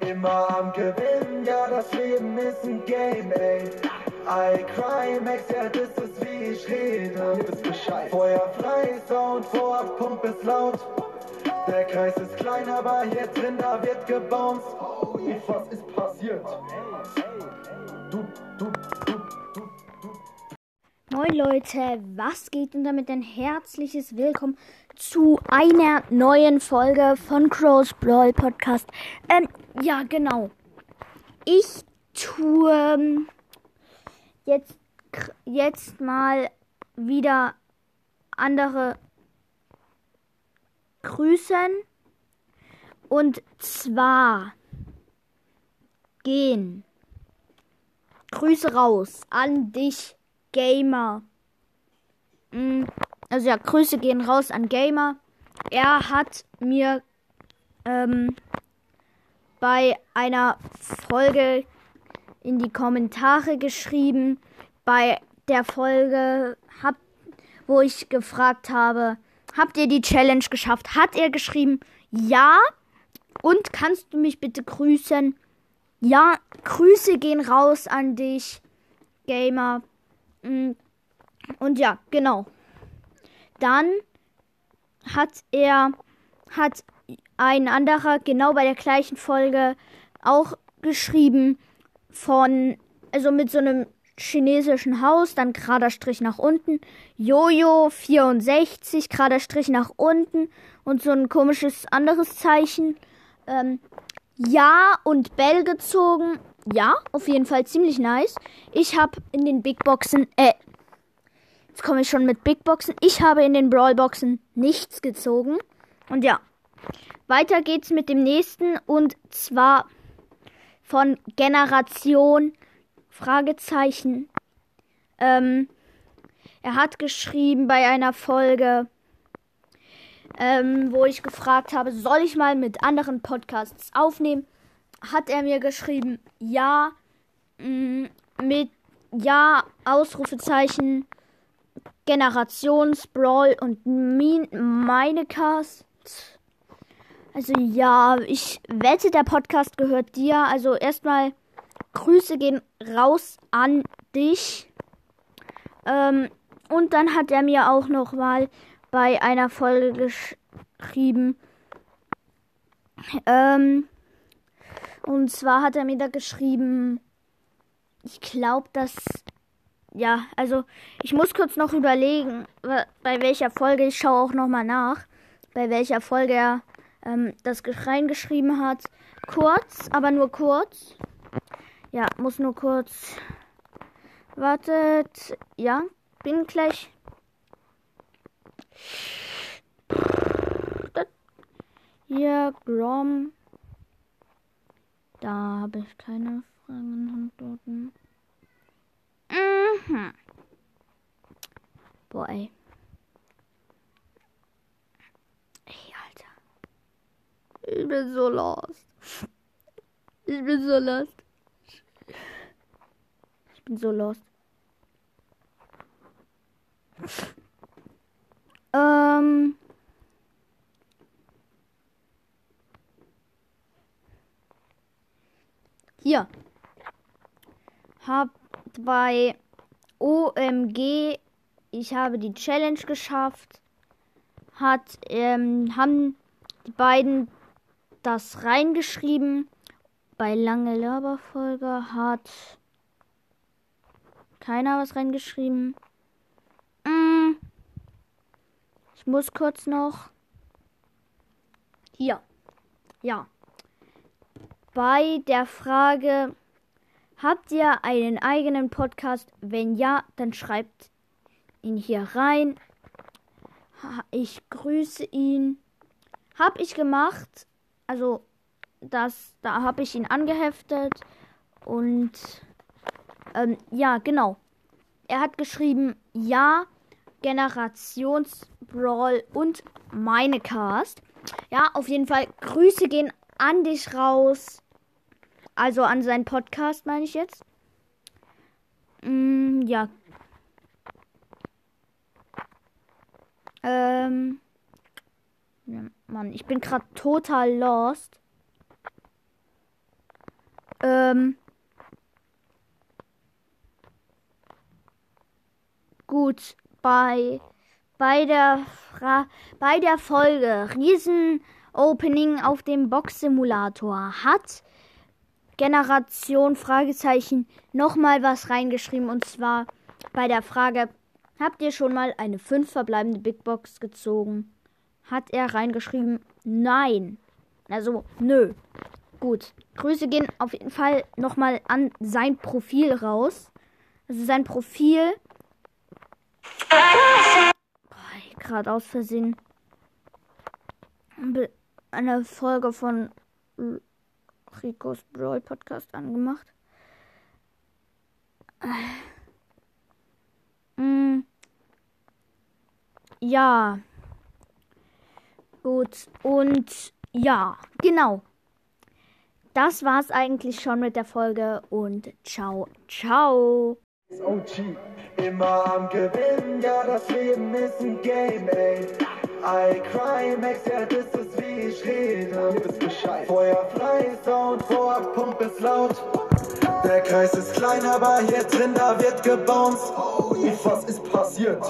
Immer am Gewinn, ja, das Leben ist ein Game, ey. I cry, Max, ja, das ist wie ich rede. Ihr wisst Bescheid. Feuer frei, Sound vor, Pump ist laut. Der Kreis ist klein, aber hier drin, da wird gebounced. Oh, was ist passiert? Du, du, Moin Leute, was geht und damit ein herzliches Willkommen zu einer neuen Folge von Crows Brawl Podcast. Ähm, ja, genau. Ich tue ähm, jetzt, jetzt mal wieder andere grüßen. Und zwar gehen Grüße raus an dich, Gamer. Mm, also ja, Grüße gehen raus an Gamer. Er hat mir ähm, bei einer Folge in die Kommentare geschrieben, bei der Folge, hab, wo ich gefragt habe, habt ihr die Challenge geschafft? Hat er geschrieben, ja. Und kannst du mich bitte grüßen? Ja, Grüße gehen raus an dich, Gamer. Mm, und ja, genau. Dann hat er, hat ein anderer genau bei der gleichen Folge auch geschrieben von, also mit so einem chinesischen Haus, dann gerader Strich nach unten, Jojo 64, gerader Strich nach unten und so ein komisches anderes Zeichen. Ähm, ja und Bell gezogen. Ja, auf jeden Fall ziemlich nice. Ich habe in den Big Boxen, äh, jetzt komme ich schon mit Big Boxen. Ich habe in den Brawl Boxen nichts gezogen. Und ja, weiter geht's mit dem nächsten und zwar von Generation Fragezeichen. Ähm, er hat geschrieben bei einer Folge, ähm, wo ich gefragt habe, soll ich mal mit anderen Podcasts aufnehmen? Hat er mir geschrieben, ja, mh, mm, mit ja, Ausrufezeichen, Generationsbrawl und min, meine Cast. Also ja, ich wette, der Podcast gehört dir. Also erstmal Grüße gehen raus an dich. Ähm, und dann hat er mir auch noch mal bei einer Folge geschrieben. Ähm, und zwar hat er mir da geschrieben, ich glaube, dass ja, also ich muss kurz noch überlegen, bei welcher Folge ich schaue auch noch mal nach, bei welcher Folge er ähm, das reingeschrieben hat. Kurz, aber nur kurz. Ja, muss nur kurz. Wartet. Ja, bin gleich. Hier, Grom. Da habe ich keine Fragen Antworten. Mhm. Boah, ey. Ey, Alter. Ich bin so lost. Ich bin so lost bin so lost. Ähm. Hier. Hab bei OMG, ich habe die Challenge geschafft. Hat, ähm, haben die beiden das reingeschrieben. Bei Lange Laberfolge hat keiner was reingeschrieben. Mm. Ich muss kurz noch. Hier. Ja. Bei der Frage, habt ihr einen eigenen Podcast? Wenn ja, dann schreibt ihn hier rein. Ich grüße ihn. Hab ich gemacht. Also, das, da habe ich ihn angeheftet. Und ähm, ja, genau. Er hat geschrieben, ja, Generationsbrawl und Minecast. Ja, auf jeden Fall. Grüße gehen an dich raus. Also an seinen Podcast, meine ich jetzt. Mm, ja. Ähm. Ja, Mann, ich bin gerade total lost. Ähm. Gut, bei, bei, der Fra bei der Folge Riesen Opening auf dem Box-Simulator hat Generation Fragezeichen nochmal was reingeschrieben und zwar bei der Frage, habt ihr schon mal eine 5 verbleibende Big Box gezogen? Hat er reingeschrieben, nein. Also, nö. Gut. Grüße gehen auf jeden Fall nochmal an sein Profil raus. Also sein Profil. Oh, Gerade aus Versehen eine Folge von Ricos Brawl Podcast angemacht. Mm. Ja. Gut. Und ja, genau. Das war's eigentlich schon mit der Folge und ciao, ciao. OG, immer am Gewinnen, ja, das Leben ist ein Game, ey. I cry, Max, ja, das ist wie ich rede. Feuer frei, Sound vor, Pump ist laut. Der Kreis ist klein, aber hier drin, da wird gebounced. Oh, was ist passiert?